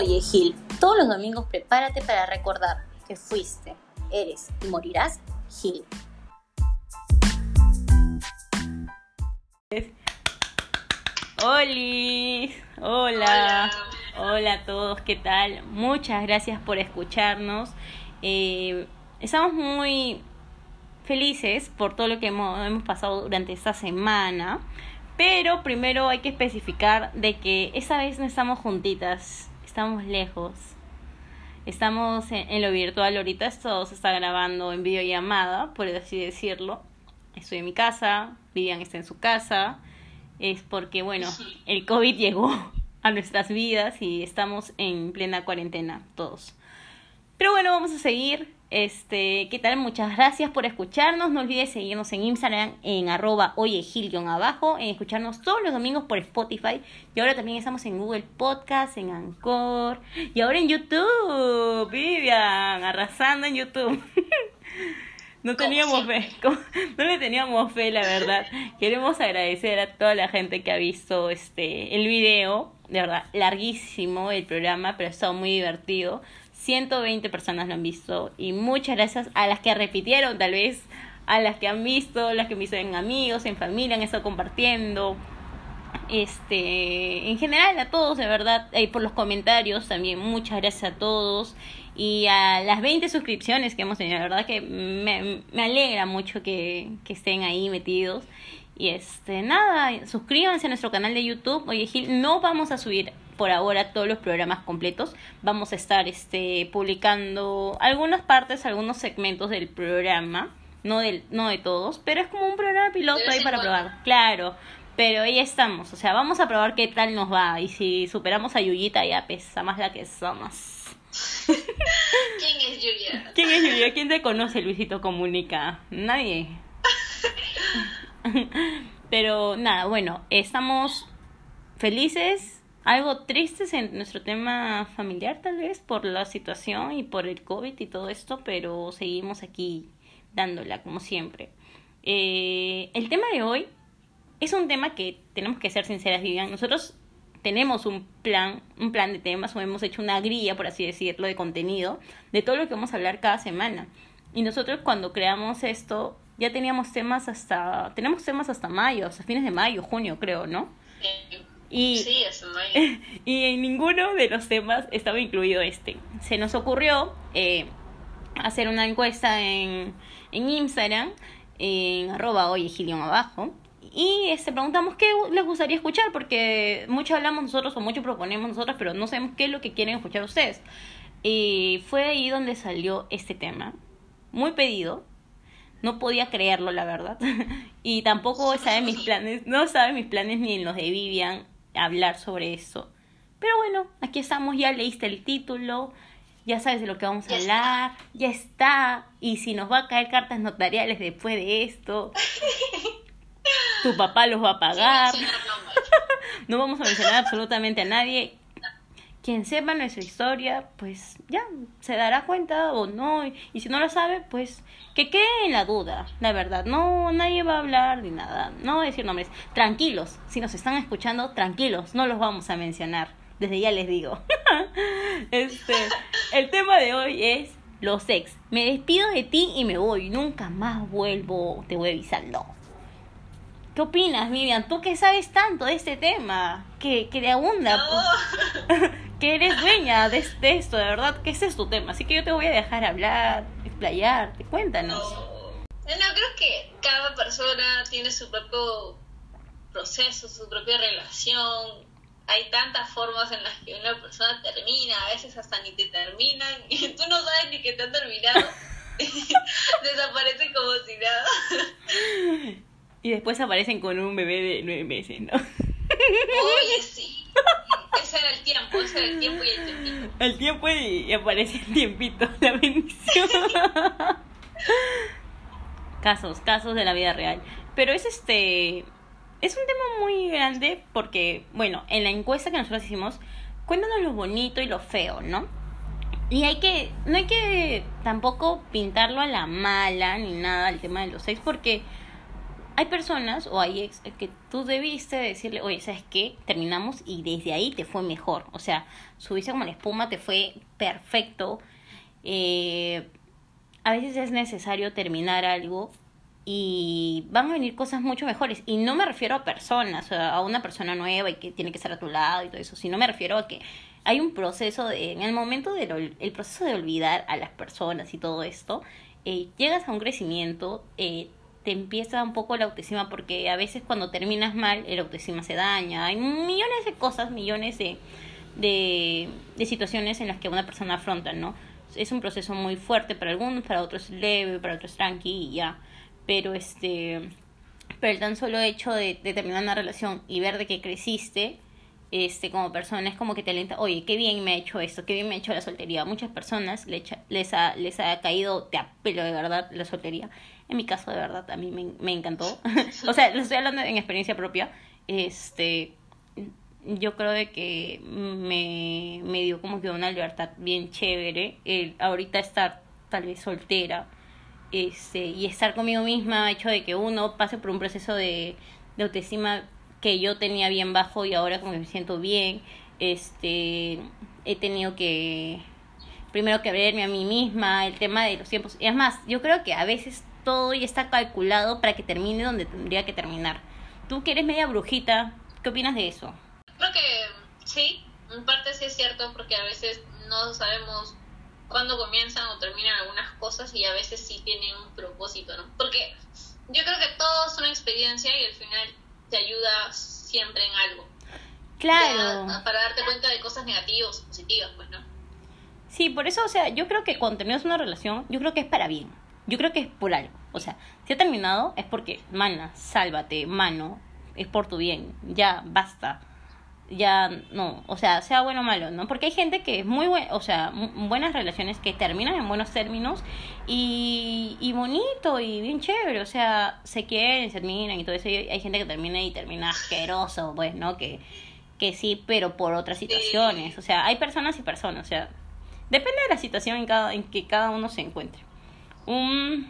Oye, Gil, todos los domingos prepárate para recordar que fuiste, eres y morirás Gil. Oli, hola, hola a todos, ¿qué tal? Muchas gracias por escucharnos. Eh, estamos muy felices por todo lo que hemos, hemos pasado durante esta semana. Pero primero hay que especificar de que esa vez no estamos juntitas, estamos lejos. Estamos en, lo virtual ahorita, esto se está grabando en videollamada, por así decirlo. Estoy en mi casa, Vivian está en su casa. Es porque, bueno, el COVID llegó a nuestras vidas y estamos en plena cuarentena todos. Pero bueno, vamos a seguir este, ¿qué tal? Muchas gracias por escucharnos. No olvides seguirnos en Instagram en arroba abajo, en escucharnos todos los domingos por Spotify. Y ahora también estamos en Google Podcast, en Anchor y ahora en YouTube. Vivian, arrasando en YouTube. No teníamos fe, no le teníamos fe, la verdad. Queremos agradecer a toda la gente que ha visto este el video, de verdad, larguísimo el programa, pero ha estado muy divertido. 120 personas lo han visto y muchas gracias a las que repitieron tal vez, a las que han visto, las que me en amigos, en familia, han estado compartiendo. Este, en general a todos, de verdad, y por los comentarios también, muchas gracias a todos. Y a las 20 suscripciones que hemos tenido, la verdad que me, me alegra mucho que, que estén ahí metidos. Y este, nada, suscríbanse a nuestro canal de YouTube. Oye, Gil, no vamos a subir por ahora todos los programas completos. Vamos a estar este, publicando algunas partes, algunos segmentos del programa. No, del, no de todos, pero es como un programa piloto ahí para probar. Claro, pero ahí estamos. O sea, vamos a probar qué tal nos va. Y si superamos a Yuyita, ya pesa más la que somos. ¿Quién es Yuya? ¿Quién es Yuya? ¿Quién te conoce, Luisito Comunica? Nadie. Pero nada, bueno, estamos felices algo tristes en nuestro tema familiar tal vez por la situación y por el COVID y todo esto, pero seguimos aquí dándola como siempre. Eh, el tema de hoy es un tema que tenemos que ser sinceras, Vivian. Nosotros tenemos un plan, un plan de temas o hemos hecho una grilla, por así decirlo, de contenido de todo lo que vamos a hablar cada semana. Y nosotros cuando creamos esto ya teníamos temas hasta, tenemos temas hasta mayo, hasta fines de mayo, junio creo, ¿no? Y, y en ninguno de los temas estaba incluido este. Se nos ocurrió eh, hacer una encuesta en, en Instagram, en arroba oye abajo, y este, preguntamos qué les gustaría escuchar, porque mucho hablamos nosotros o mucho proponemos nosotros, pero no sabemos qué es lo que quieren escuchar ustedes. Y fue ahí donde salió este tema, muy pedido, no podía creerlo, la verdad. y tampoco sabe mis planes, no sabe mis planes ni en los de Vivian hablar sobre eso. Pero bueno, aquí estamos, ya leíste el título, ya sabes de lo que vamos a hablar, ya está. Y si nos va a caer cartas notariales después de esto, tu papá los va a pagar. no vamos a mencionar absolutamente a nadie. Quien sepa nuestra historia, pues ya se dará cuenta o no. Y si no lo sabe, pues que quede en la duda, la verdad. No, nadie va a hablar ni nada. No voy a decir nombres. Tranquilos, si nos están escuchando, tranquilos, no los vamos a mencionar. Desde ya les digo. este, el tema de hoy es los ex. Me despido de ti y me voy. Nunca más vuelvo. Te voy avisando. ¿Qué opinas, Vivian? Tú que sabes tanto de este tema, que, que de abunda, que eres dueña de, esto, de verdad, que ese es tu tema. Así que yo te voy a dejar hablar, explayarte, cuéntanos. No, creo que cada persona tiene su propio proceso, su propia relación. Hay tantas formas en las que una persona termina, a veces hasta ni te terminan, y tú no sabes ni que te han terminado. Desaparecen como si nada. Y después aparecen con un bebé de nueve meses, ¿no? Oye, sí. Ese era el tiempo, ese era el tiempo y el tiempito. El tiempo y, aparece el tiempito, la bendición. casos, casos de la vida real. Pero es este. Es un tema muy grande porque, bueno, en la encuesta que nosotros hicimos, cuéntanos lo bonito y lo feo, ¿no? Y hay que, no hay que tampoco pintarlo a la mala ni nada el tema de los sex porque hay personas o hay ex que tú debiste decirle, oye, ¿sabes qué? Terminamos y desde ahí te fue mejor. O sea, subiste como la espuma, te fue perfecto. Eh, a veces es necesario terminar algo y van a venir cosas mucho mejores. Y no me refiero a personas, o a una persona nueva y que tiene que estar a tu lado y todo eso, sino me refiero a que hay un proceso de, en el momento del el proceso de olvidar a las personas y todo esto, eh, llegas a un crecimiento, eh, te empieza un poco la autoestima, porque a veces cuando terminas mal, el autoestima se daña. Hay millones de cosas, millones de, de, de situaciones en las que una persona afronta, ¿no? Es un proceso muy fuerte para algunos, para otros leve, para otros tranqui y ya pero este pero el tan solo hecho de, terminar una relación y ver de que creciste este como persona es como que te alenta oye qué bien me ha hecho esto qué bien me ha hecho la soltería muchas personas les ha les ha caído de apelo de verdad la soltería en mi caso de verdad a mí me, me encantó o sea lo estoy hablando en experiencia propia este yo creo de que me, me dio como que una libertad bien chévere el ahorita estar tal vez soltera este, y estar conmigo misma ha hecho de que uno pase por un proceso de, de autoestima que yo tenía bien bajo y ahora como que me siento bien. Este, he tenido que primero que verme a mí misma, el tema de los tiempos. Y es más, yo creo que a veces todo ya está calculado para que termine donde tendría que terminar. Tú que eres media brujita, ¿qué opinas de eso? Creo que sí, en parte sí es cierto porque a veces no sabemos cuando comienzan o terminan algunas cosas y a veces sí tienen un propósito, ¿no? Porque yo creo que todo es una experiencia y al final te ayuda siempre en algo. Claro. para darte cuenta de cosas negativas o positivas, pues, ¿no? Sí, por eso, o sea, yo creo que cuando terminas una relación, yo creo que es para bien. Yo creo que es por algo. O sea, si ha terminado es porque, mana, sálvate, mano, es por tu bien. Ya, basta ya no, o sea, sea bueno o malo, ¿no? Porque hay gente que es muy buena, o sea, buenas relaciones que terminan en buenos términos y, y bonito y bien chévere, o sea, se quieren, se terminan y todo eso. Y hay gente que termina y termina asqueroso, pues, ¿no? Que, que sí, pero por otras situaciones, o sea, hay personas y personas, o sea, depende de la situación en, cada, en que cada uno se encuentre. Un,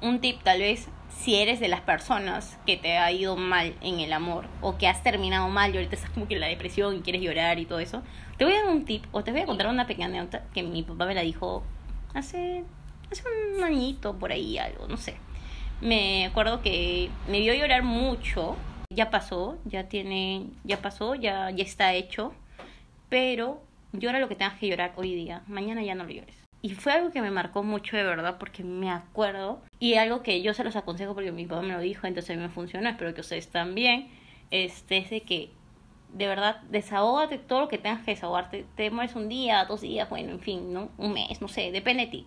un tip tal vez si eres de las personas que te ha ido mal en el amor o que has terminado mal y ahorita estás como que en la depresión y quieres llorar y todo eso, te voy a dar un tip o te voy a contar una pequeña anécdota que mi papá me la dijo hace, hace un añito por ahí, algo, no sé. Me acuerdo que me vio llorar mucho, ya pasó, ya tiene, ya pasó, ya, ya está hecho, pero llora lo que tengas que llorar hoy día, mañana ya no lo llores. Y fue algo que me marcó mucho de verdad porque me acuerdo y algo que yo se los aconsejo porque mi papá me lo dijo, entonces a mí me funcionó, espero que ustedes también, este, es de que de verdad desahógate todo lo que tengas que desahogarte, te mueres un día, dos días, bueno, en fin, ¿no? Un mes, no sé, depende de ti.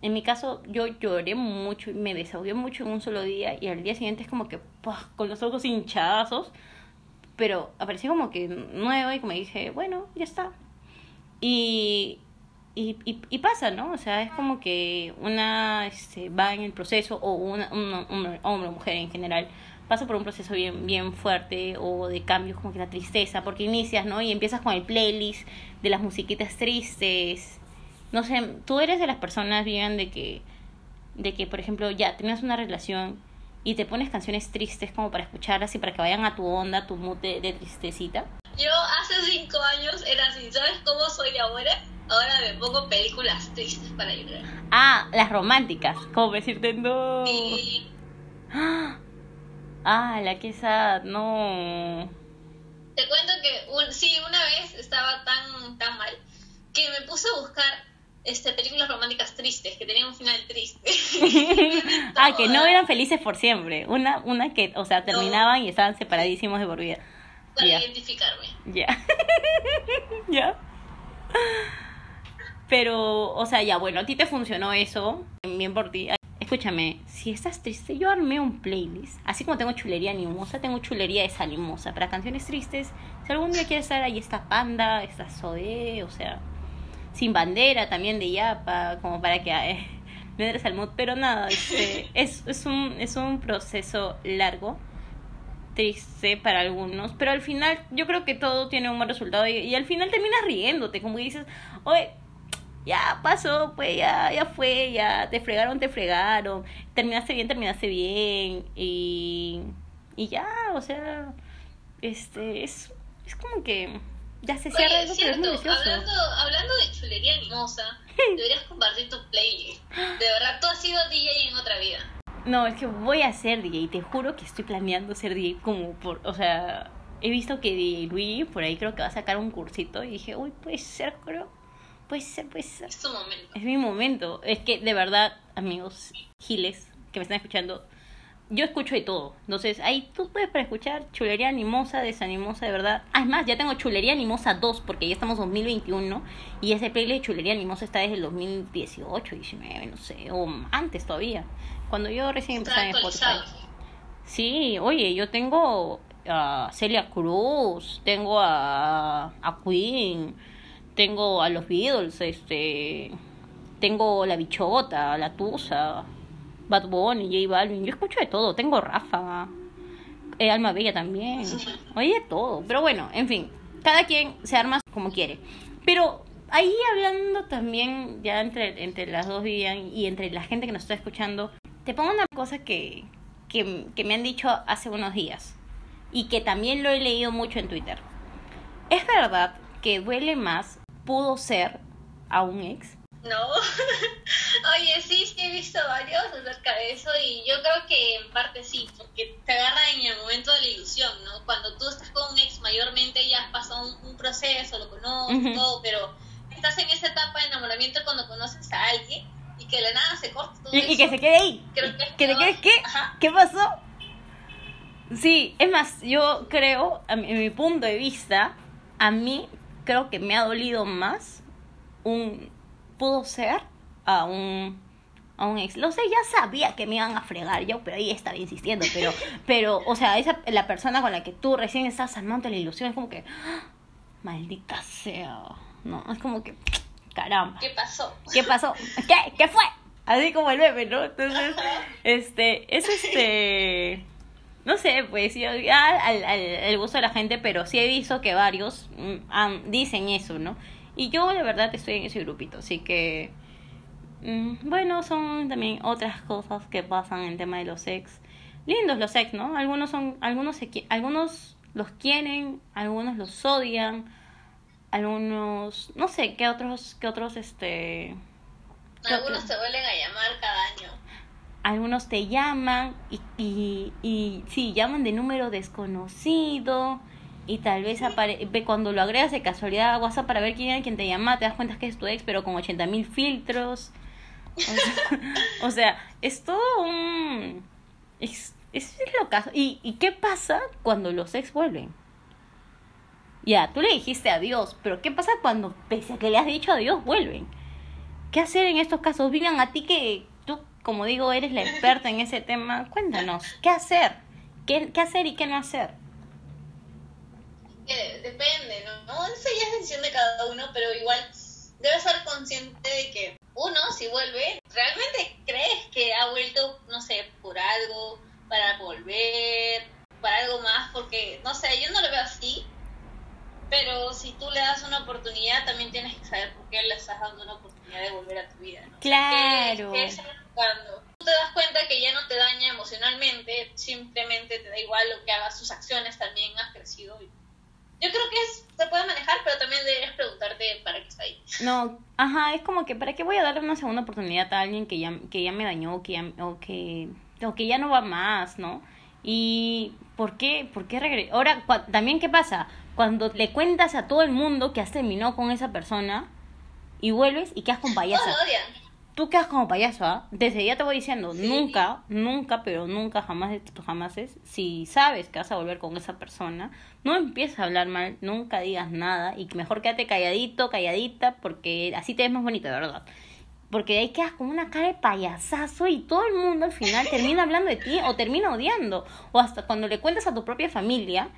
En mi caso, yo lloré mucho y me desahogué mucho en un solo día y al día siguiente es como que con los ojos hinchazos, pero apareció como que nuevo y como dije, bueno, ya está. Y y, y, pasa, ¿no? O sea, es como que una este, va en el proceso, o una, un hombre o mujer en general, pasa por un proceso bien, bien fuerte o de cambios como que la tristeza, porque inicias, ¿no? Y empiezas con el playlist de las musiquitas tristes. No sé, tú eres de las personas, bien, de que, de que, por ejemplo, ya tienes una relación y te pones canciones tristes como para escucharlas y para que vayan a tu onda, tu mood de tristecita. Yo hace cinco años era así, ¿sabes cómo soy ahora? Ahora me pongo películas tristes para llorar. Ah, las románticas, como decirte no. Sí. Ah, la que esa, no. Te cuento que un, sí, una vez estaba tan tan mal que me puse a buscar este películas románticas tristes que tenían un final triste. ah, que no eran felices por siempre. Una una que, o sea, terminaban y estaban separadísimos de por vida. Para identificarme. Ya. ya. Pero, o sea, ya, bueno, a ti te funcionó eso, bien por ti. Escúchame, si estás triste, yo armé un playlist. Así como tengo chulería animosa, tengo chulería de salimosa. Para canciones tristes, si algún día quieres estar ahí, está Panda, está Zoé, o sea, Sin Bandera también de Yapa, como para que eh, me entres al mood. Pero nada, este, es, es, un, es un proceso largo triste para algunos, pero al final yo creo que todo tiene un buen resultado y, y al final terminas riéndote, como dices, oye, ya pasó, pues ya, ya fue, ya te fregaron, te fregaron, terminaste bien, terminaste bien, y, y ya, o sea, este, es, es como que ya se cierra Oye, pero es muy hablando, hablando de chulería animosa, deberías compartir tu playlist. De verdad, tú has sido DJ en otra vida. No, es que voy a ser DJ, te juro que estoy planeando ser DJ como por, o sea, he visto que DJ Luigi por ahí creo que va a sacar un cursito y dije, uy, puede ser, creo, puede ser, puede ser. Es tu momento. Es mi momento. Es que de verdad, amigos giles que me están escuchando, yo escucho de todo. Entonces, ahí tú puedes para escuchar chulería animosa, desanimosa, de verdad. Ah, es más, ya tengo chulería animosa 2 porque ya estamos 2021 y ese playlist de chulería animosa está desde el 2018, 19, no sé, o antes todavía. Cuando yo recién empecé en Spotify. Sí, oye, yo tengo a Celia Cruz, tengo a, a Queen, tengo a los Beatles, este, tengo la Bichota, la Tusa, Bad Bunny, J Balvin, yo escucho de todo, tengo Rafa, eh, Alma Bella también, oye, todo, pero bueno, en fin, cada quien se arma como quiere, pero ahí hablando también, ya entre, entre las dos Vivian y entre la gente que nos está escuchando, te pongo una cosa que, que, que me han dicho hace unos días y que también lo he leído mucho en Twitter. ¿Es verdad que duele más pudo ser a un ex? No. Oye, sí, sí he visto varios acerca de eso y yo creo que en parte sí, porque te agarra en el momento de la ilusión, ¿no? Cuando tú estás con un ex mayormente ya has pasado un, un proceso, lo conoces, Ujú. todo, pero estás en esa etapa de enamoramiento cuando conoces a alguien y que de la nada se corta todo Y, y eso. que se quede ahí. Creo que ¿Que te quedes qué? Ajá. ¿Qué pasó? Sí, es más, yo creo, en mi punto de vista, a mí creo que me ha dolido más un pudo ser a un a un ex. Lo sé, ya sabía que me iban a fregar yo, pero ahí estaba insistiendo, pero pero o sea, esa la persona con la que tú recién estás armando la ilusión es como que ¡ah! maldita sea. No, es como que caramba. ¿Qué pasó? ¿Qué pasó? ¿Qué? ¿Qué fue? Así como el bebé, ¿no? Entonces, este, es este, no sé, pues yo ya al, al, al gusto de la gente, pero sí he visto que varios han- dicen eso, ¿no? Y yo de verdad estoy en ese grupito, así que, mm, bueno, son también otras cosas que pasan en el tema de los ex. Lindos los ex, ¿no? Algunos son, algunos se, algunos los quieren, algunos los odian, algunos, no sé, qué otros, qué otros, este, ¿Qué Algunos te vuelven a llamar cada año. Algunos te llaman y, y, y sí, llaman de número desconocido y tal vez apare cuando lo agregas de casualidad a WhatsApp para ver quién era quien te llama, te das cuenta que es tu ex, pero con 80 mil filtros. O sea, o sea, es todo un... Es, es lo caso. ¿Y, ¿Y qué pasa cuando los ex vuelven? Ya, tú le dijiste adiós, pero ¿qué pasa cuando, pese a que le has dicho adiós, vuelven? ¿Qué hacer en estos casos? Vivian, a ti que como digo, eres la experta en ese tema, cuéntanos, ¿qué hacer? ¿Qué, qué hacer y qué no hacer? Que depende, ¿no? ¿no? Eso ya es decisión de cada uno, pero igual debes ser consciente de que uno, si vuelve, ¿realmente crees que ha vuelto, no sé, por algo, para volver, para algo más? Porque, no sé, yo no lo veo así, pero si tú le das una oportunidad, también tienes que saber por qué le estás dando una oportunidad de volver a tu vida, ¿no? Claro. ¿Qué, qué estás buscando? Tú te das cuenta que ya no te daña emocionalmente, simplemente te da igual lo que hagas, sus acciones también has crecido. Yo creo que es, se puede manejar, pero también deberías preguntarte para qué está ahí. No, ajá, es como que ¿para qué voy a darle una segunda oportunidad a alguien que ya, que ya me dañó que ya, o que, o que ya no va más, ¿no? Y ¿por qué, por qué regre- Ahora, también qué pasa? Cuando le cuentas a todo el mundo que has terminado con esa persona y vuelves y quedas con Todos payasa. lo odian. Tú quedas como payaso, ¿ah? Desde ya te voy diciendo, Sí. nunca, nunca, pero nunca, jamás de tus jamases, si sabes que vas a volver con esa persona, no empieces a hablar mal, nunca digas nada y mejor quédate calladito, calladita, porque así te ves más bonito, de verdad. Porque de ahí quedas con una cara de payasazo y todo el mundo al final termina hablando de ti o termina odiando. O hasta cuando le cuentas a tu propia familia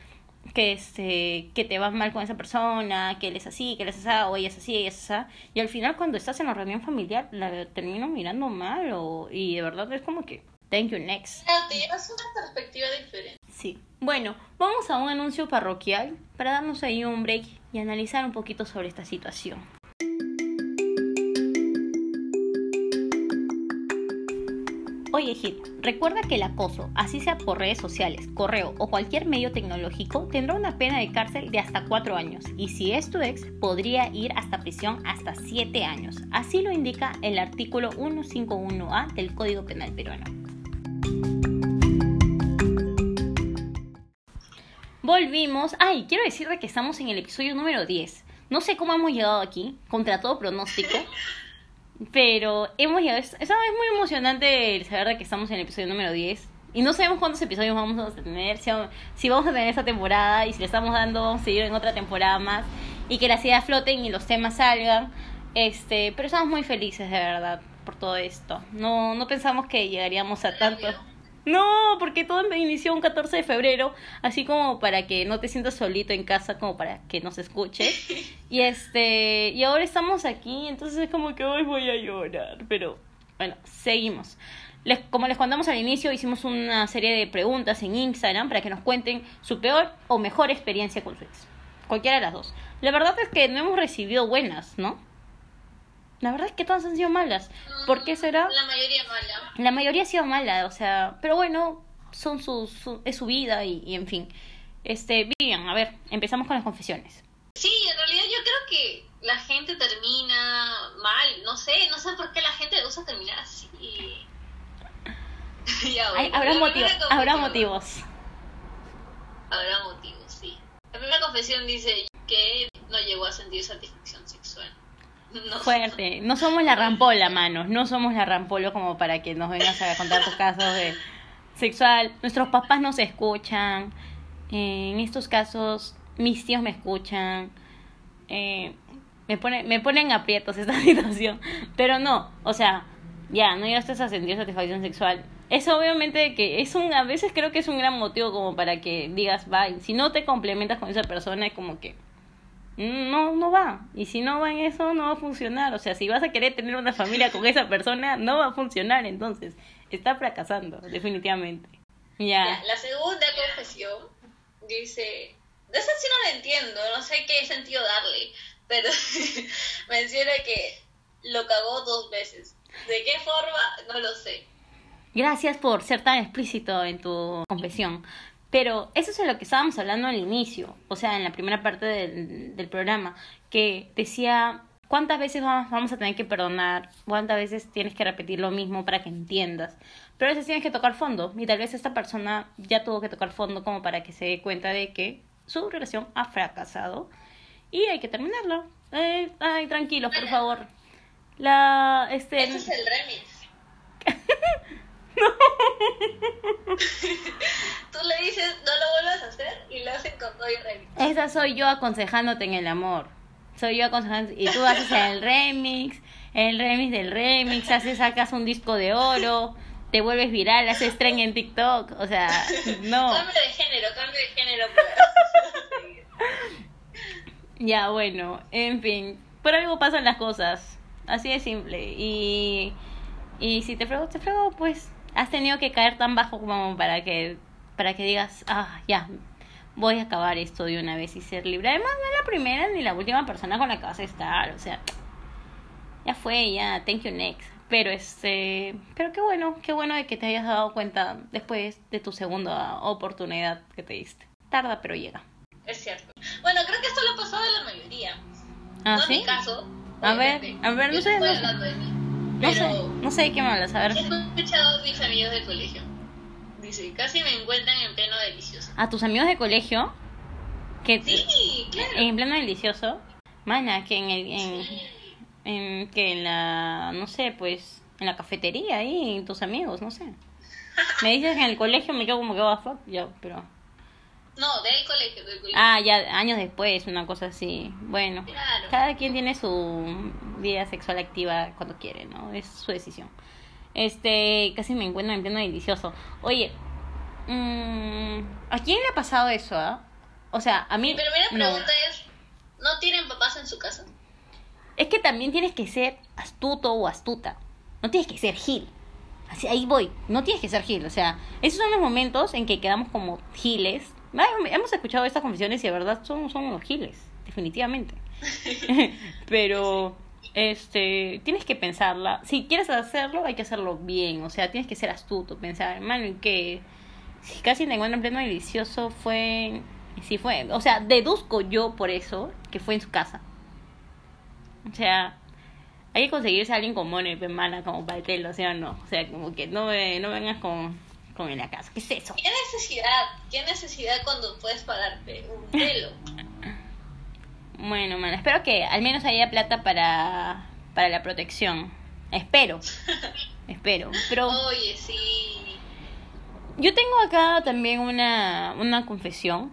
que este que te vas mal con esa persona, que él es así, que él es así, o ella es así, ella es así, y al final cuando estás en la reunión familiar la termino mirando mal o, y de verdad es como que thank you next. Claro, te llevas una perspectiva diferente. Sí. Bueno, vamos a un anuncio parroquial para darnos ahí un break y analizar un poquito sobre esta situación. Oye, recuerda que el acoso, así sea por redes sociales, correo o cualquier medio tecnológico, tendrá una pena de cárcel de hasta 4 años y si es tu ex, podría ir hasta prisión hasta 7 años. Así lo indica el artículo 151A del Código Penal peruano. Volvimos. Ay, quiero decirte que estamos en el episodio número 10. No sé cómo hemos llegado aquí, contra todo pronóstico. Pero hemos llegado. Es, es muy emocionante el saber de que estamos en el episodio número 10. Y no sabemos cuántos episodios vamos a tener, si, si vamos a tener esta temporada y si le estamos dando, vamos seguir en otra temporada más. Y que las ideas floten y los temas salgan. Este, pero estamos muy felices de verdad por todo esto. No, no pensamos que llegaríamos a tanto. No, porque todo inició un 14 de febrero, así como para que no te sientas solito en casa, como para que nos escuches. Y este, y ahora estamos aquí, entonces es como que hoy voy a llorar, pero bueno, seguimos. Les, como les contamos al inicio, hicimos una serie de preguntas en Instagram para que nos cuenten su peor o mejor experiencia con su ex. Cualquiera de las dos. La verdad es que no hemos recibido buenas, ¿no? La verdad es que todas han sido malas. ¿Por qué será? La mayoría mala. La mayoría ha sido mala, o sea, pero bueno, son sus, es su vida y, en fin. Este, bien, a ver, empezamos con las confesiones. Sí, en realidad yo creo que la gente termina mal, no sé, no sé por qué la gente le gusta terminar así. ya, habrá, motivos, habrá motivos. Habrá motivos, sí. La primera confesión dice que no llegó a sentir satisfacción sexual. Fuerte. No somos la rampola, manos. No somos la rampola como para que nos vengas a contar tus casos de sexual. Nuestros papás nos escuchan. en estos casos, mis tíos me escuchan. Eh, me, pone, me ponen aprietos esta situación. Pero no, o sea, ya, no llegaste a sentir satisfacción sexual. Es obviamente que es un, a veces creo que es un gran motivo como para que digas, bye. Si no te complementas con esa persona, es como que no, no va. Y si no va en eso, no va a funcionar. O sea, si vas a querer tener una familia con esa persona, no va a funcionar. Entonces, está fracasando, definitivamente. Ya. la segunda confesión dice, de esa sí no la entiendo, no sé qué sentido darle, pero menciona que lo cagó dos veces. ¿De qué forma? No lo sé. Gracias por ser tan explícito en tu confesión. Pero eso es lo que estábamos hablando al inicio, o sea, en la primera parte del, del programa, que decía cuántas veces vamos, a tener que perdonar, cuántas veces tienes que repetir lo mismo para que entiendas. Pero a veces tienes que tocar fondo, y tal vez esta persona ya tuvo que tocar fondo como para que se dé cuenta de que su relación ha fracasado y hay que terminarlo. Eh, ay, tranquilos, por favor. La, este... Ese es el remix. Tú le dices, no lo vuelvas a hacer y lo hacen con todo el remix. Esa soy yo aconsejándote en el amor. Soy yo aconsejándote. Y tú haces el remix, el remix del remix, haces, sacas un disco de oro, te vuelves viral, haces tren en TikTok. O sea, no. Cambio de género, cambio de género. ya, bueno, en fin. Por algo pasan las cosas. Así de simple. Y, y si te frego, te frego, pues has tenido que caer tan bajo como para que para que digas, ah, ya, voy a acabar esto de una vez y ser libre. Además, no es la primera ni la última persona con la que vas a estar, o sea, ya fue, ya, thank you next. Pero este, pero qué bueno, qué bueno de que te hayas dado cuenta después de tu segunda oportunidad que te diste. Tarda, pero llega. Es cierto. Bueno, creo que esto lo ha pasado a la mayoría. ¿Ah, no ¿sí? en mi caso. A ver, a ver, no sé. No, de mí. no sé, no sé de qué me hablas, a ver. He escuchado a mis amigos del colegio. Dice, casi me encuentran en pleno delicioso. ¿A tus amigos de colegio? Que Sí, claro. en pleno delicioso. Mana, que en el, en, en, que en la, no sé, pues, en la cafetería ahí, tus amigos, no sé. Me dices que en el colegio me quedo como que va fuck, ya, pero. No, del colegio, del colegio. Ah, ya años después, una cosa así. Bueno, Claro. cada quien tiene su vida sexual activa cuando quiere, ¿no? Es su decisión. Este, casi me encuentro en pleno delicioso. Oye, mm, ¿a quién le ha pasado eso, ah? O sea, a mí. Mi primera no. pregunta es, ¿no tienen papás en su casa? Es que también tienes que ser astuto o astuta. No tienes que ser gil. Así, ahí voy. No tienes que ser gil. O sea, esos son los momentos en que quedamos como giles. Ah, Hemos escuchado estas confesiones y de verdad son, son unos giles. Definitivamente. Pero este, tienes que pensarla. Si quieres hacerlo, hay que hacerlo bien. O sea, tienes que ser astuto, pensar, hermano, ¿en qué? Si casi te encuentro en pleno delicioso, fue. Sí, fue. O sea, deduzco yo por eso que fue en su casa. O sea, hay que conseguirse a alguien con mono y mala como para el o sea, no. O sea, como que no, no vengas con, con en la casa. ¿Qué es eso? ¿Qué necesidad? ¿Qué necesidad cuando puedes pagarte un pelo? Bueno, espero que al menos haya plata para, para la protección. Espero. espero. Pero Oye, sí. yo tengo acá también una, una confesión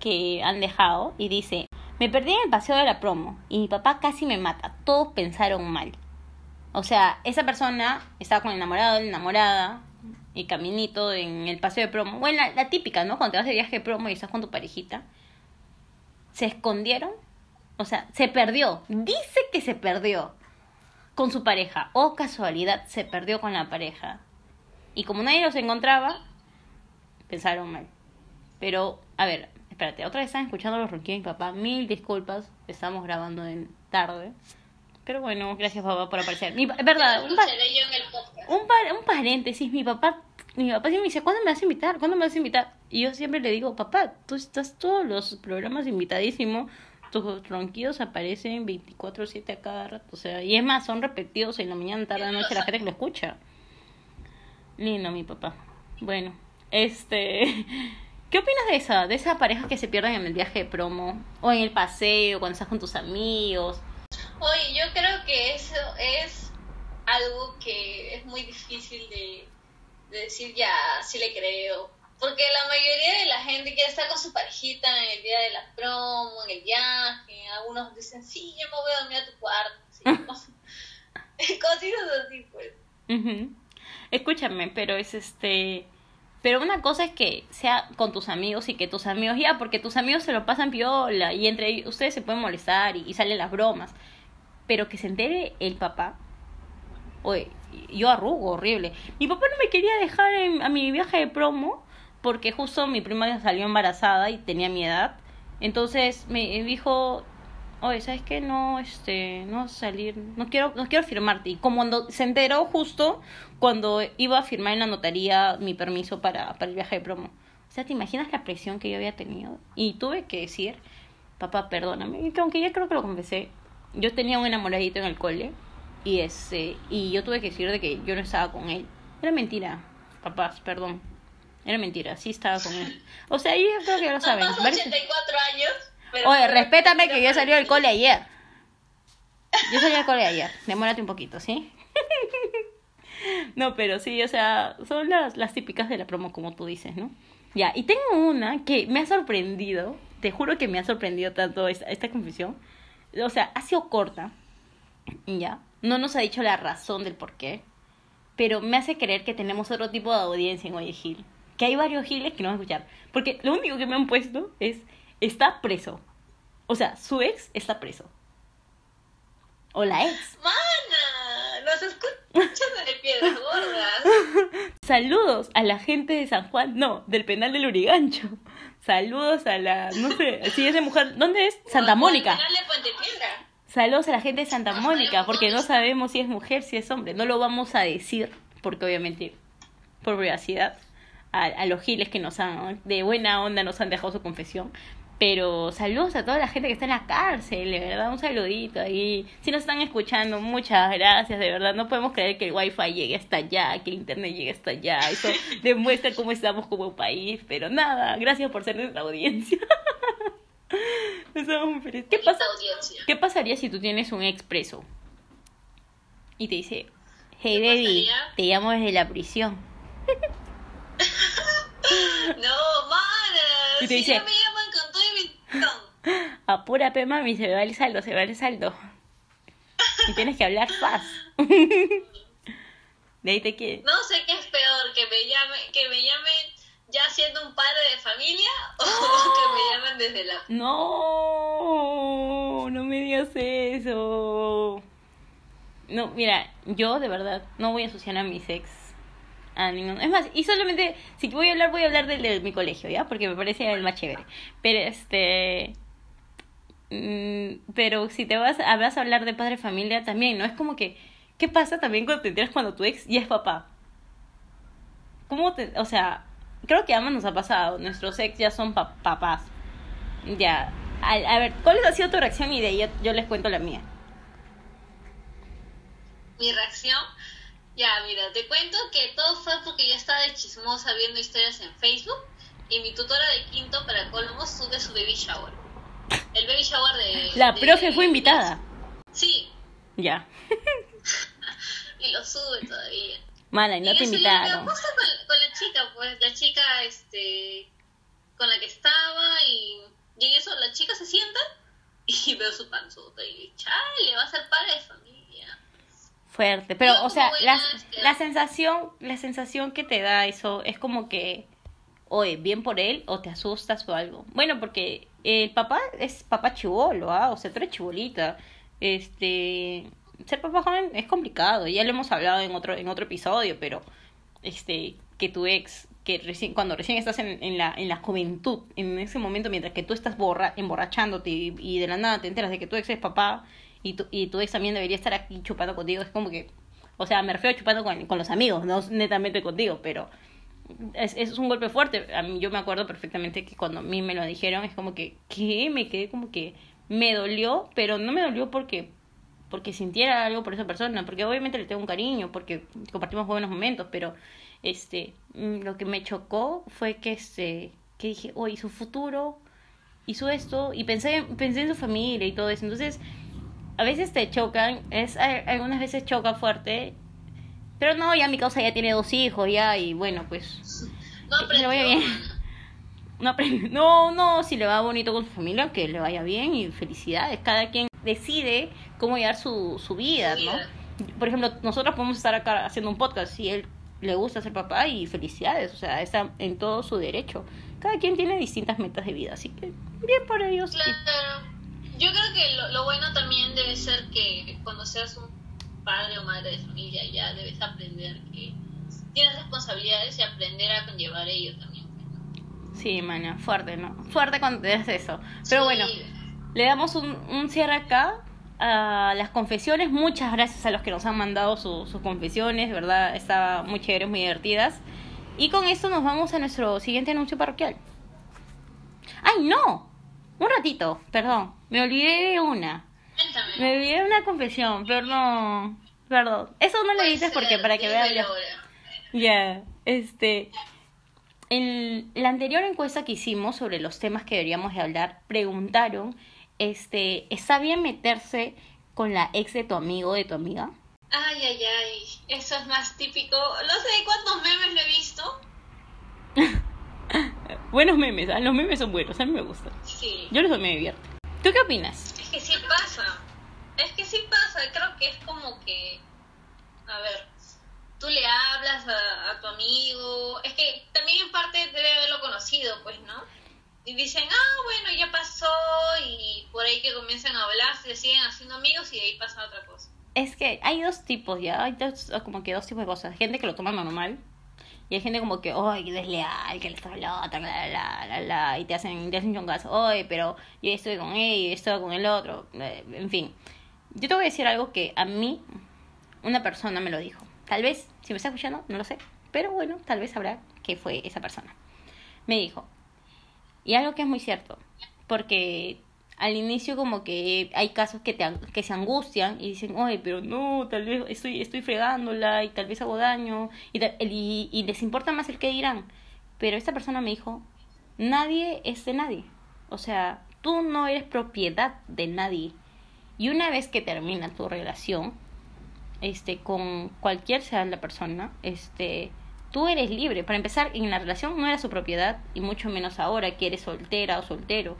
que han dejado y dice, me perdí en el paseo de la promo y mi papá casi me mata. Todos pensaron mal. O sea, esa persona estaba con el enamorado, la enamorada y caminito en el paseo de promo. Bueno, la, la típica, ¿no? Cuando te vas de viaje de promo y estás con tu parejita. Se escondieron. O sea, se perdió. Dice que se perdió con su pareja. O casualidad, se perdió con la pareja. Y como nadie los encontraba, pensaron mal. Pero, a ver, espérate, otra vez están escuchando los ronquidos de mi papá. Mil disculpas, estamos grabando en tarde. Pero bueno, gracias papá por aparecer. Mi, verdad, un, pa- Escucharé yo en el podcast. un, pa- un paréntesis, mi papá, mi papá siempre me dice, ¿cuándo me vas a invitar? ¿Cuándo me vas a invitar? Y yo siempre le digo, papá, tú estás todos los programas invitadísimo, tus ronquidos aparecen 24/7 a cada rato, o sea, y es más, son repetidos en la mañana, tarde, noche, la gente que lo escucha. Lindo mi papá. Bueno, este, ¿qué opinas de esa, de esa pareja que se pierden en el viaje de promo o en el paseo cuando estás con tus amigos? Oye, yo creo que eso es algo que es muy difícil de, de decir ya, sí le creo. Porque la mayoría de la gente quiere estar con su parejita en el día de la promo, en el viaje. Algunos dicen, sí, yo me voy a dormir a tu cuarto. ¿sí? Cositas así, pues. Escúchame, pero es este. Pero una cosa es que sea con tus amigos y que tus amigos ya, porque tus amigos se lo pasan piola y entre ellos- ustedes se pueden molestar y, y salen las bromas. Pero que se entere el papá. Oye, yo arrugo horrible. Mi papá no me quería dejar en- a mi viaje de promo porque justo mi prima salió embarazada y tenía mi edad. Entonces me dijo, oye, ¿sabes qué? No, este, no salir, no quiero, no quiero firmarte. Y como cuando se enteró justo cuando iba a firmar en la notaría mi permiso para, para el viaje de promo. O sea, ¿te imaginas la presión que yo había tenido? Y tuve que decir, papá, perdóname. Que aunque ya creo que lo confesé, yo tenía un enamoradito en el cole y este, y yo tuve que decir de que yo no estaba con él. Era mentira, papás, perdón. Era mentira, sí estaba con él. O sea, ellos creo que ya lo saben. Papás Varios- 84 años. pero- Oye, respétame que yo salí del cole ayer. Yo salí del cole ayer. Demórate un poquito, ¿sí? No, pero sí, o sea, son las, las típicas de la promo, como tú dices, ¿no? Ya, y tengo una que me ha sorprendido. Te juro que me ha sorprendido tanto esta, esta confesión. O sea, ha sido corta. Ya. No nos ha dicho la razón del por qué. Pero me hace creer que tenemos otro tipo de audiencia en Oye Gil. Que hay varios giles que no van a escuchar. Porque lo único que me han puesto es, está preso. O sea, su ex está preso. O la ex. Mana, nos escuchan de piedras gordas. Saludos a la gente de San Juan, no, del penal del Urigancho. Saludos a la, no sé, si es de mujer, ¿dónde es? Santa Mónica. al final de Puente Piedra. Saludos a la gente de Santa Mónica, porque no sabemos si es mujer, si es hombre. No lo vamos a decir, porque obviamente, por privacidad, a, a los giles que nos han, de buena onda, nos han dejado su confesión. Pero saludos a toda la gente que está en la cárcel, de verdad, un saludito ahí. Si nos están escuchando, muchas gracias, de verdad. No podemos creer que el wifi llegue hasta allá, que el internet llegue hasta allá. Eso demuestra cómo estamos como país. Pero nada, gracias por ser nuestra audiencia. Estamos muy felices. ¿Qué pasa? ¿Qué pasaría si tú tienes un expreso y te dice, hey ¿Qué baby, te llamo desde la prisión? No, mana. Y te si me llaman con todo y mi. Apúrate mami, se me va el saldo, se me va el saldo. Y tienes que hablar paz. De ahí te quieres. No sé qué es peor, que me llame, que me llamen ya siendo un padre de familia o que me llamen desde la No, no me digas eso. No, mira, yo de verdad no voy a asociar a mis ex a ningún. Es más, y solamente, si voy a hablar, voy a hablar del de mi colegio, ¿ya? Porque me parece el más chévere. Pero este. mm, pero si te vas, a- vas a hablar de padre familia también, ¿no? Es como que, ¿qué pasa también cuando te enteras cuando tu ex ya es papá? ¿Cómo te, o sea, creo que a ambos nos ha pasado, nuestros ex ya son pa- papás. Ya, a, ver, ¿cuál ha sido tu reacción? Y de ahí yo les cuento la mía. Mi reacción, ya, mira, te cuento que todo fue porque yo estaba de chismosa viendo historias en Facebook y mi tutora de quinto para colmo sube su baby shower. El baby shower de... La de- profe fue invitada. Sí, Ya. y lo sube todavía. Mala, y no y te invitaron. ¿qué pasa con, con la chica? Pues la chica, este, con la que estaba y, y en eso la chica se sienta y veo su panzota y chale, va a ser padre de familia. Fuerte, pero, o sea, la, la sensación, la sensación que te da eso es como que, oye, bien por él o te asustas o algo. Bueno, porque el papá es papá chivolo, ¿ah? O sea, tú eres chibolita. Este, ser papá joven es complicado, ya lo hemos hablado en otro, en otro episodio, pero, este, que tu ex, que recién, cuando recién estás en, en la, en la juventud, en ese momento, mientras que tú estás borra, emborrachándote y, y de la nada te enteras de que tu ex es papá y tu, y tu ex también debería estar aquí chupando contigo, es como que, o sea, me refiero chupando con, con los amigos, no netamente contigo, pero es, es un golpe fuerte. A mí, yo me acuerdo perfectamente que cuando a mí me lo dijeron, es como que, ¿qué? Me quedé como que me dolió, pero no me dolió porque porque sintiera algo por esa persona, porque obviamente le tengo un cariño, porque compartimos buenos momentos, pero este mm, lo que me chocó fue que este que dije, "Oye, su futuro hizo esto" y pensé pensé en su familia y todo eso. Entonces, a veces te chocan, es algunas veces choca fuerte, pero no, ya mi causa ya tiene dos hijos ya y bueno, pues No le aprendió. bien. No, no, no, si le va bonito con su familia, que le vaya bien y felicidades. Cada quien decide cómo llevar su, su vida, ¿no? Por ejemplo, nosotros podemos estar acá haciendo un podcast si él le gusta ser papá y felicidades, o sea, está en todo su derecho. Cada quien tiene distintas metas de vida, así que bien por ellos. Claro. Yo creo que lo, lo bueno también debe ser que cuando seas un padre o madre de familia ya debes aprender que tienes responsabilidades y aprender a conllevar ello también. Sí, mana, fuerte, ¿no? Fuerte cuando te das eso. Pero Sí. bueno, Le damos un, un cierre acá a las confesiones. Muchas gracias a los que nos han mandado su- sus confesiones, ¿verdad? Está muy chéveres, muy divertidas. Y con esto nos vamos a nuestro siguiente anuncio parroquial. ¡Ay, no! Un ratito, perdón. Me olvidé de una. Cuéntame. Me olvidé de una confesión, perdón. Perdón. Eso no le Puede dices porque para que vean. Ya, este. En la anterior encuesta que hicimos sobre los temas que deberíamos de hablar, preguntaron, este, ¿está bien meterse con la ex de tu amigo o de tu amiga? Ay, ay, ay. Eso es más típico. No sé cuántos memes lo he visto. Buenos memes, ¿ah? los memes son buenos, a mí me gustan. Sí. Yo los me divierte. ¿Tú qué opinas? Es que sí pasa. Es que sí pasa. Creo que es como que. A ver. Tú le hablas a, a tu amigo. Es que también en parte debe haberlo conocido, pues, ¿no? Y dicen, ah, bueno, ya pasó. Y por ahí que comienzan a hablar, se siguen haciendo amigos y de ahí pasa otra cosa. Es que hay dos tipos, ¿ya? Hay dos, como que dos tipos de cosas. Gente que lo toma normal. Y hay gente como que, ¡ay, desleal! Que le está la, la, la, la, y te hacen, te hacen chongazo. ¡ay, pero yo estoy con él, yo estoy con el otro! Eh, en fin. Yo te voy a decir algo que a mí una persona me lo dijo. Tal vez, si me está escuchando, no lo sé. Pero bueno, tal vez sabrá que fue esa persona. Me dijo. Y algo que es muy cierto. Porque al inicio como que hay casos que, te, que se angustian y dicen, oye, pero no, tal vez estoy, estoy fregándola y tal vez hago daño y, y, y les importa más el que dirán. Pero esta persona me dijo, nadie es de nadie. O sea, tú no eres propiedad de nadie. Y una vez que termina tu relación, este, con cualquier sea la persona, este, tú eres libre. Para empezar, en la relación no era su propiedad, y mucho menos ahora que eres soltera o soltero.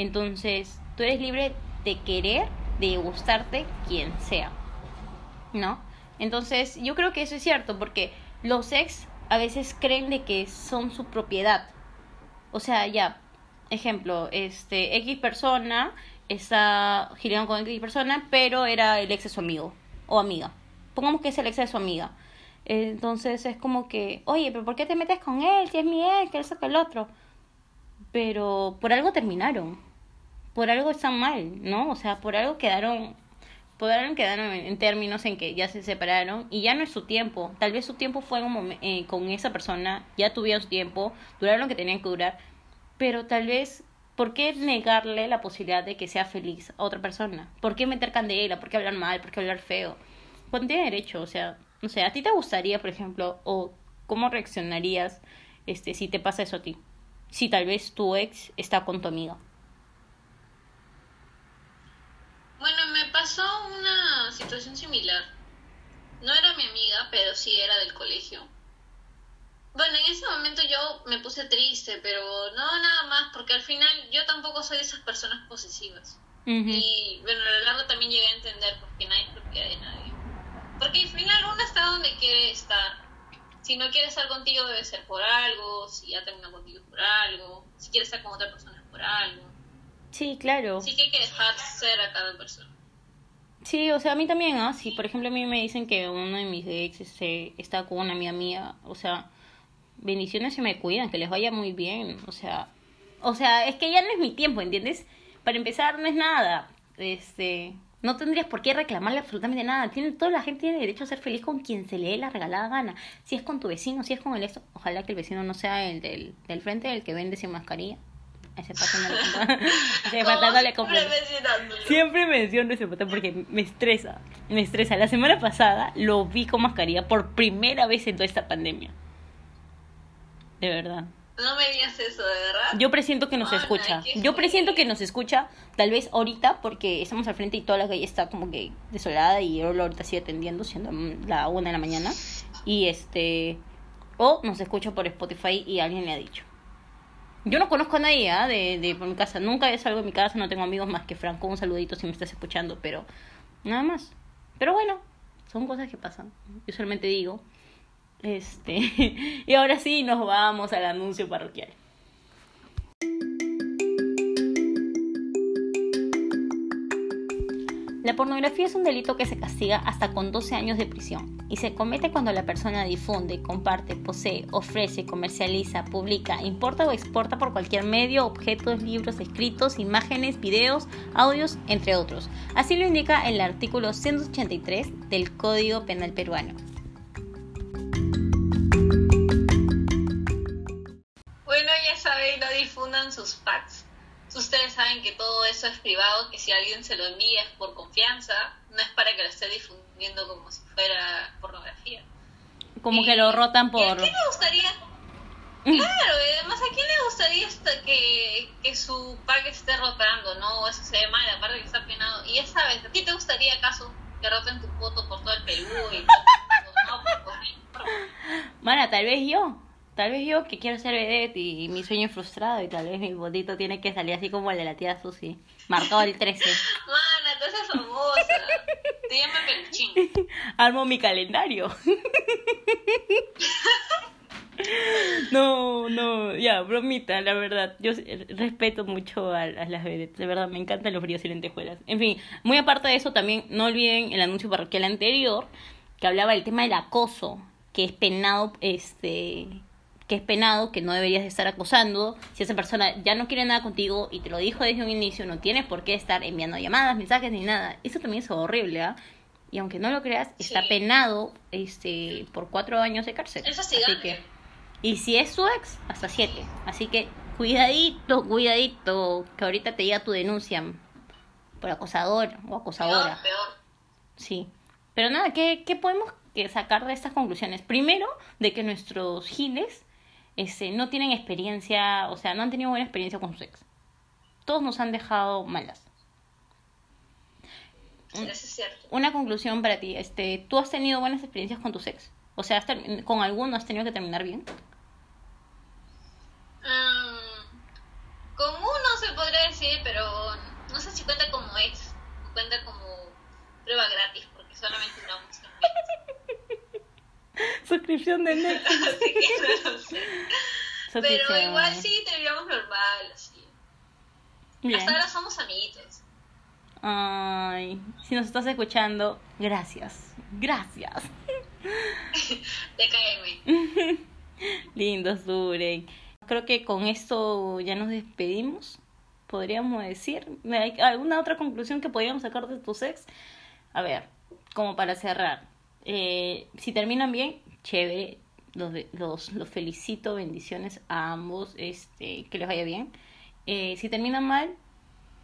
Entonces, tú eres libre de querer, de gustarte quien sea. ¿No? Entonces, yo creo que eso es cierto, porque los ex a veces creen de que son su propiedad. O sea, ya, ejemplo, este, X persona está girando con X persona, pero era el ex de su amigo o amiga. Pongamos que es el ex de su amiga. Entonces es como que, oye, pero ¿por qué te metes con él? Si es mi ex, que eso que el otro. Pero por algo terminaron. Por algo están mal, ¿no? O sea, por algo quedaron, por algo quedaron en, en términos en que ya se separaron y ya no es su tiempo. Tal vez su tiempo fue un eh, con esa persona, ya tuvieron su tiempo, duraron lo que tenían que durar, pero tal vez, ¿por qué negarle la posibilidad de que sea feliz a otra persona? ¿Por qué meter candela? ¿Por qué hablar mal? ¿Por qué hablar feo? Cuando tiene derecho, o sea, no sé, ¿a ti te gustaría, por ejemplo, o cómo reaccionarías este, si te pasa eso a ti? Si tal vez tu ex está con tu amiga. Bueno, me pasó una situación similar. No era mi amiga, pero sí era del colegio. Bueno, en ese momento yo me puse triste, pero no nada más, porque al final yo tampoco soy de esas personas posesivas. Ujú. Y bueno, a lo largo también llegué a entender porque nadie es propiedad de nadie. Porque al final uno está donde quiere estar. Si no quiere estar contigo debe ser por algo, si ya termina contigo es por algo, si quiere estar con otra persona es por algo. Sí, claro. Así que hay que dejar ser a cada persona. Sí, o sea, a mí también, ¿ah? Si, por ejemplo, a mí me dicen que uno de mis ex este, está con una amiga mía, o sea, bendiciones se me cuidan, que les vaya muy bien, o sea, o sea, es que ya no es mi tiempo, ¿entiendes? Para empezar, no es nada, este, no tendrías por qué reclamarle absolutamente nada, tiene, toda la gente tiene derecho a ser feliz con quien se le dé la regalada gana, si es con tu vecino, si es con el esto, ojalá que el vecino no sea el del, del frente, el que vende sin mascarilla, ese pato no le ese pato no le. Siempre menciono ese porque me estresa. Me estresa. La semana pasada lo vi con mascarilla por primera vez en toda esta pandemia. De verdad. No me digas eso, de verdad. Yo presiento que nos escucha. Yo presiento que nos escucha, tal vez ahorita, porque estamos al frente y toda la calle está como que desolada y yo ahorita sigue atendiendo, siendo la una de la mañana. Y este. O nos escucha por Spotify y alguien le ha dicho. Yo no conozco a nadie ¿ah? de, de por mi casa. Nunca salgo de mi casa, no tengo amigos más que Franco. Un saludito si me estás escuchando, pero nada más. Pero bueno, son cosas que pasan. Yo solamente digo. Este. y ahora sí, nos vamos al anuncio parroquial. La pornografía es un delito que se castiga hasta con 12 años de prisión y se comete cuando la persona difunde, comparte, posee, ofrece, comercializa, publica, importa o exporta por cualquier medio objetos, libros, escritos, imágenes, videos, audios, entre otros. Así lo indica el artículo 183 del Código Penal peruano. Bueno, ya saben, no difundan sus packs. Ustedes saben que todo eso es privado, que si alguien se lo envía es por confianza, no es para que lo esté difundiendo como si fuera pornografía. Como que lo rotan ¿y ¿A por... quién le gustaría? Claro, y además a quién le gustaría que, que su pack esté rotando, ¿no? Eso se ve mal, aparte que está penado. Y ya sabes, ¿a ti te gustaría acaso que roten tu foto por todo el Perú y todo? No, no. Mana, tal vez yo. Tal vez yo que quiero ser vedette y mi sueño es frustrado y tal vez mi botito tiene que salir así como el de la tía Susi. Marcado el 13. Mana, tú eres famosa. Te llama Peluchín. Armo mi calendario. No, no, ya, bromita, la verdad. Yo respeto mucho a, a las vedettes, de verdad, me encantan los fríos y lentejuelas. En fin, muy aparte de eso, también no olviden el anuncio parroquial anterior que hablaba del tema del acoso, que es penado, este, que es penado, que no deberías de estar acosando. Si esa persona ya no quiere nada contigo y te lo dijo desde un inicio, no tienes por qué estar enviando llamadas, mensajes ni nada. Eso también es horrible, ¿ah? Y aunque no lo creas, está penado este, por cuatro años de cárcel. Es Así que, y si es su ex, hasta siete. Así que cuidadito, cuidadito, que ahorita te llega tu denuncia por acosador o acosadora. Peor, peor. Sí. Pero nada, ¿qué, qué podemos que sacar de estas conclusiones? Primero, de que nuestros giles este, no tienen experiencia, o sea, no han tenido buena experiencia con su ex. Todos nos han dejado malas. Eso es cierto. Una conclusión para ti, este, ¿tú has tenido buenas experiencias con tus ex? O sea, ¿has termi- ¿con alguno has tenido que terminar bien? Mm, con uno se podría decir, pero no sé si cuenta como ex o cuenta como prueba gratis, porque solamente duramos un mes. Suscripción de Netflix. Así que no lo sé. Pero igual sí terminamos normal, así. Bien. Hasta ahora somos amiguitos. Ay, si nos estás escuchando, gracias. Gracias. TKM. Lindo, Surek. Creo que con esto ya nos despedimos. podríamos decir. ¿Hay alguna otra conclusión que podríamos sacar de tus ex? A ver, como para cerrar. Eh, si terminan bien, chévere. Los, los, los felicito, bendiciones a ambos, este, que les vaya bien. Eh, si terminan mal,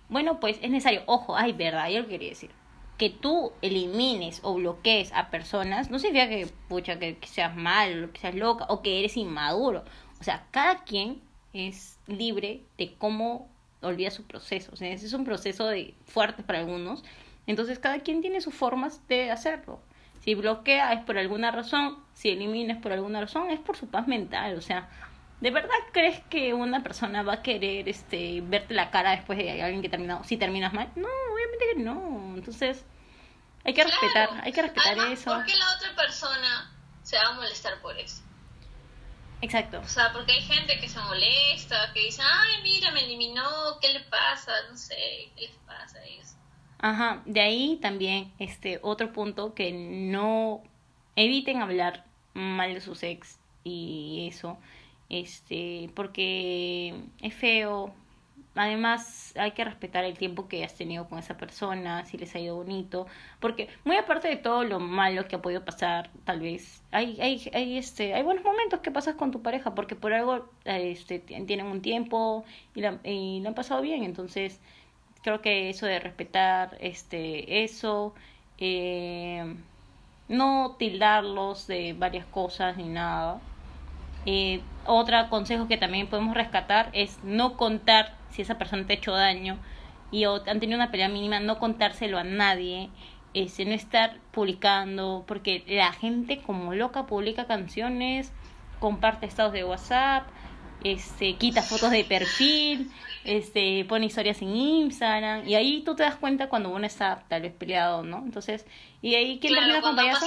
bueno, pues es necesario. Ojo, ay, verdad, yo lo quería decir que tú elimines o bloquees a personas no significa que, pucha, que, seas mal, que seas loca o que eres inmaduro. O sea, cada quien es libre de cómo olvida su proceso. O sea, ese es un proceso de fuerte para algunos. Entonces, cada quien tiene sus formas de hacerlo. Si bloquea es por alguna razón, si elimina es por alguna razón, es por su paz mental. O sea, ¿de verdad crees que una persona va a querer este verte la cara después de alguien que terminado? Si terminas mal, no, obviamente que no. Entonces, hay que respetar, hay que respetar eso. ¿Por qué la otra persona se va a molestar por eso? Exacto. O sea, porque hay gente que se molesta, que dice, ay, mira, me eliminó, ¿qué le pasa? No sé, ¿qué les pasa a ellos? Ajá, de ahí también este otro punto que no eviten hablar mal de sus ex y eso, este, porque es feo, Además, hay que respetar el tiempo que has tenido con esa persona, si les ha ido bonito, porque muy aparte de todo lo malo que ha podido pasar, tal vez, hay, hay, hay, este, hay buenos momentos que pasas con tu pareja, porque por algo este, tienen un tiempo y, la, y han pasado bien, entonces creo que eso de respetar este, eso, eh, no tildarlos de varias cosas ni nada. Eh, otro consejo que también podemos rescatar es no contar si esa persona te ha hecho daño y han tenido una pelea mínima, no contárselo a nadie, este, no estar publicando, porque la gente como loca publica canciones, comparte estados de WhatsApp, este, quita fotos de perfil, este, pone historias en Instagram, y ahí tú te das cuenta cuando uno está tal vez peleado, ¿no? Entonces, y ahí quién termina con payaso?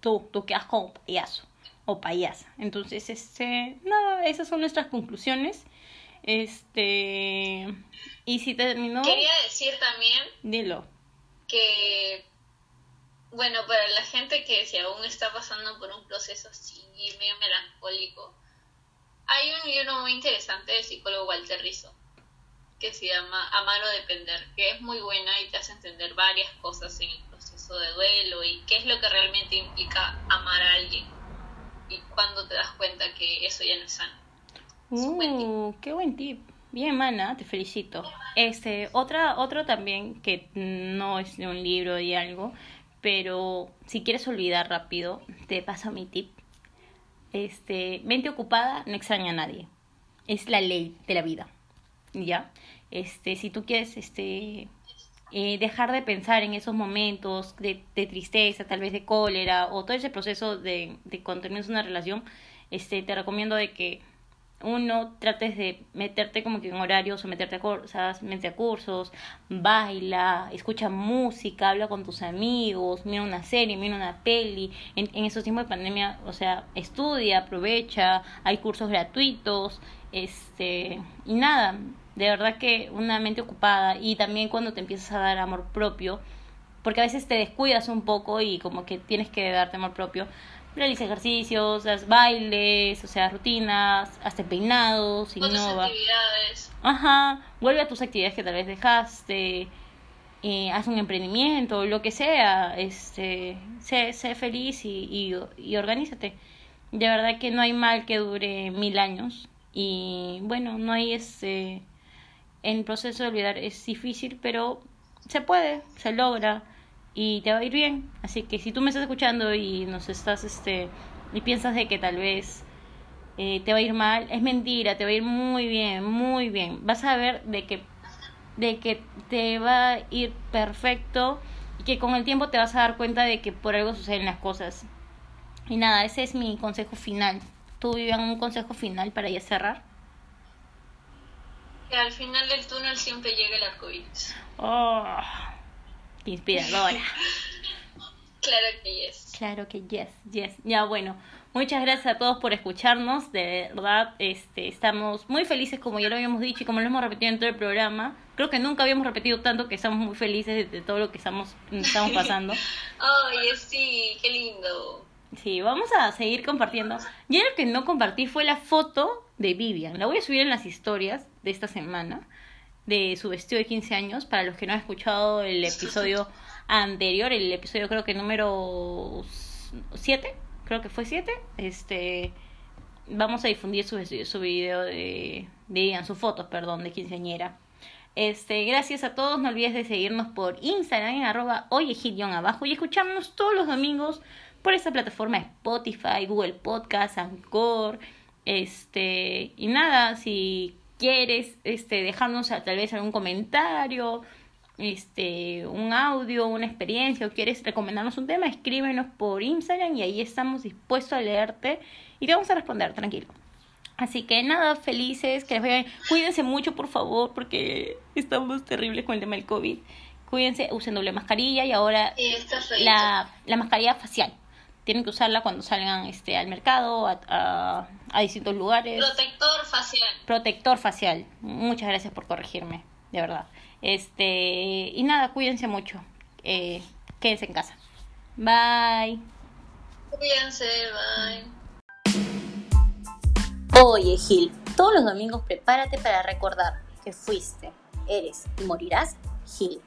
Tú, tú quedas como payaso o payasa. Entonces, este, nada, esas son nuestras conclusiones. Este. Y si terminó. Quería decir también. Dilo. Que. Bueno, para la gente que si aún está pasando por un proceso así medio melancólico, hay un libro muy interesante del psicólogo Walter Rizzo que se llama Amar o Depender, que es muy buena y te hace entender varias cosas en el proceso de duelo y qué es lo que realmente implica amar a alguien y cuando te das cuenta que eso ya no es sano. Uh, qué buen tip. Bien, mana, te felicito. Este, otra, otro también que no es de un libro y algo, pero si quieres olvidar rápido, te paso mi tip. Este, mente ocupada no extraña a nadie. Es la ley de la vida. ¿Ya? Este, si tú quieres, este, eh, dejar de pensar en esos momentos de, de, tristeza, tal vez de cólera, o todo ese proceso de, de cuando terminas una relación, este, te recomiendo de que uno trates de meterte como que en horarios o meterte a cosas, mete a cursos, baila, escucha música, habla con tus amigos, mira una serie, mira una peli. En, en esos tiempos de pandemia, o sea, estudia, aprovecha, hay cursos gratuitos, este, y nada, de verdad que una mente ocupada y también cuando te empiezas a dar amor propio, porque a veces te descuidas un poco y como que tienes que darte amor propio, realiza ejercicios, haz bailes, o sea, rutinas, hazte peinados, innova. actividades. Ajá, vuelve a tus actividades que tal vez dejaste, eh, haz un emprendimiento, lo que sea, este, sé, sé feliz y, y, y organízate. De verdad que no hay mal que dure mil años y bueno, no hay ese... En proceso de olvidar es difícil, pero se puede, se logra y te va a ir bien. Así que si tú me estás escuchando y nos estás, este, y piensas de que tal vez eh, te va a ir mal, es mentira, te va a ir muy bien, muy bien. Vas a ver de que, de que te va a ir perfecto y que con el tiempo te vas a dar cuenta de que por algo suceden las cosas. Y nada, ese es mi consejo final. ¿Tú vivían un consejo final para ya cerrar? Que al final del túnel siempre llega el arcoíris. Oh inspiradora. claro que yes. Claro que yes, yes. Ya bueno, muchas gracias a todos por escucharnos, de verdad, este, estamos muy felices como ya lo habíamos dicho y como lo hemos repetido en todo el programa. Creo que nunca habíamos repetido tanto que estamos muy felices de, todo lo que estamos, estamos pasando. Oye, sí, qué lindo. Sí, vamos a seguir compartiendo. Yo lo que no compartí fue la foto de Vivian. La voy a subir en las historias de esta semana de su vestido de 15 años. Para los que no han escuchado el episodio anterior, el episodio creo que número 7, creo que fue 7, este vamos a difundir su, su video de, de sus fotos, perdón, de quinceañera. Este, gracias a todos, no olvides de seguirnos por Instagram en arroba abajo y escucharnos todos los domingos por esta plataforma Spotify, Google Podcast, Anchor, este, y nada, si quieres este, dejarnos tal vez algún comentario, este, un audio, una experiencia o quieres recomendarnos un tema, escríbenos por Instagram y ahí estamos dispuestos a leerte y te vamos a responder, tranquilo. Así que nada, felices, que les. Cuídense mucho, por favor, porque estamos terribles con el tema del COVID. Cuídense, usen doble mascarilla y ahora la, la mascarilla facial tienen que usarla cuando salgan este al mercado, a, a, distintos lugares. Protector facial. Protector facial. Muchas gracias por corregirme, de verdad. Este y nada, cuídense mucho. Eh, quédense en casa. Bye. Cuídense, bye. Oye, Gil, todos los domingos prepárate para recordar que fuiste, eres y morirás Gil.